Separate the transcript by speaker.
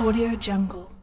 Speaker 1: Audio Jungle.